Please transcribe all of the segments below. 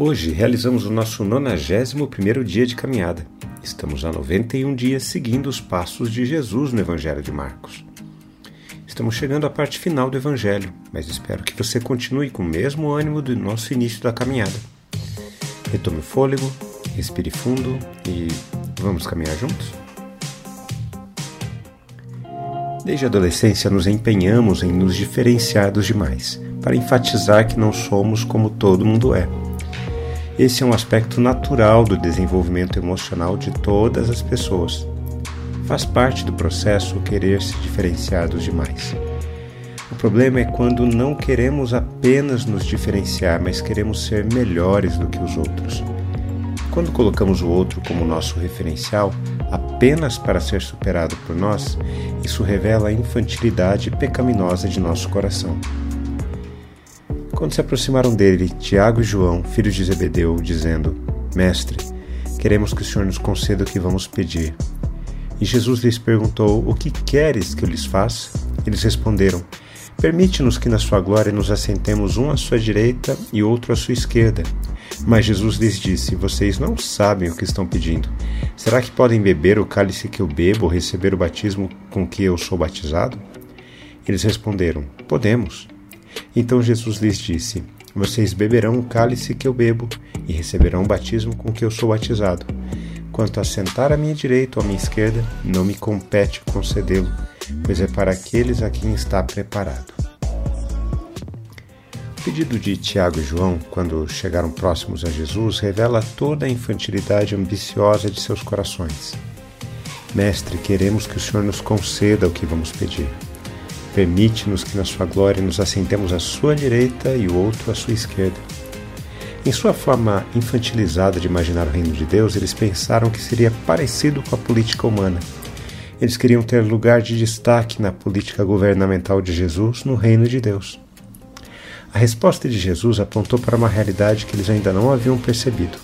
Hoje realizamos o nosso 91º dia de caminhada. Estamos há 91 dias seguindo os passos de Jesus no Evangelho de Marcos. Estamos chegando à parte final do Evangelho, mas espero que você continue com o mesmo ânimo do nosso início da caminhada. Retome o fôlego, respire fundo e vamos caminhar juntos? Desde a adolescência nos empenhamos em nos diferenciar dos demais, para enfatizar que não somos como todo mundo é. Esse é um aspecto natural do desenvolvimento emocional de todas as pessoas. Faz parte do processo querer se diferenciar dos demais. O problema é quando não queremos apenas nos diferenciar, mas queremos ser melhores do que os outros. Quando colocamos o outro como nosso referencial, apenas para ser superado por nós, isso revela a infantilidade pecaminosa de nosso coração. Quando se aproximaram dele, Tiago e João, filhos de Zebedeu, dizendo: Mestre, queremos que o Senhor nos conceda o que vamos pedir. E Jesus lhes perguntou: O que queres que eu lhes faça? Eles responderam: Permite-nos que na sua glória nos assentemos um à sua direita e outro à sua esquerda. Mas Jesus lhes disse: Vocês não sabem o que estão pedindo. Será que podem beber o cálice que eu bebo ou receber o batismo com que eu sou batizado? Eles responderam: Podemos. Então Jesus lhes disse: Vocês beberão o cálice que eu bebo e receberão o batismo com que eu sou batizado. Quanto a sentar à minha direita ou à minha esquerda, não me compete concedê-lo, pois é para aqueles a quem está preparado. O pedido de Tiago e João, quando chegaram próximos a Jesus, revela toda a infantilidade ambiciosa de seus corações. Mestre, queremos que o Senhor nos conceda o que vamos pedir. Permite-nos que na sua glória nos assentemos à sua direita e o outro à sua esquerda. Em sua forma infantilizada de imaginar o reino de Deus, eles pensaram que seria parecido com a política humana. Eles queriam ter lugar de destaque na política governamental de Jesus no reino de Deus. A resposta de Jesus apontou para uma realidade que eles ainda não haviam percebido.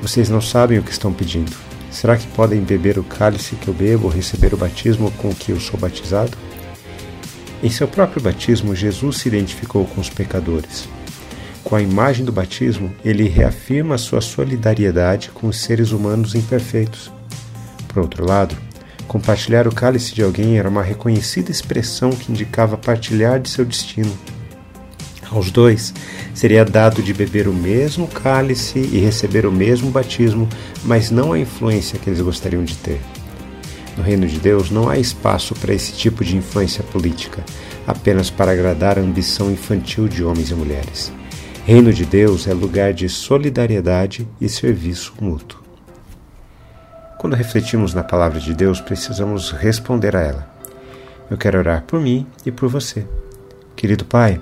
Vocês não sabem o que estão pedindo. Será que podem beber o cálice que eu bebo ou receber o batismo com que eu sou batizado? Em seu próprio batismo, Jesus se identificou com os pecadores. Com a imagem do batismo, ele reafirma sua solidariedade com os seres humanos imperfeitos. Por outro lado, compartilhar o cálice de alguém era uma reconhecida expressão que indicava partilhar de seu destino. Aos dois seria dado de beber o mesmo cálice e receber o mesmo batismo, mas não a influência que eles gostariam de ter. No reino de Deus não há espaço para esse tipo de influência política, apenas para agradar a ambição infantil de homens e mulheres. Reino de Deus é lugar de solidariedade e serviço mútuo. Quando refletimos na palavra de Deus, precisamos responder a ela. Eu quero orar por mim e por você. Querido Pai,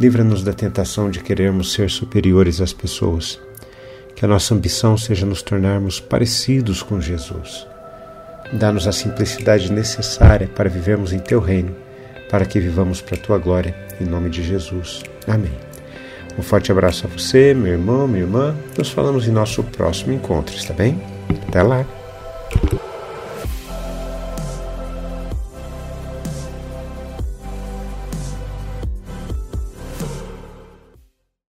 livra-nos da tentação de querermos ser superiores às pessoas. Que a nossa ambição seja nos tornarmos parecidos com Jesus. Dá-nos a simplicidade necessária para vivermos em Teu reino, para que vivamos para a Tua glória, em nome de Jesus. Amém. Um forte abraço a você, meu irmão, minha irmã. Nos falamos em nosso próximo encontro, está bem? Até lá!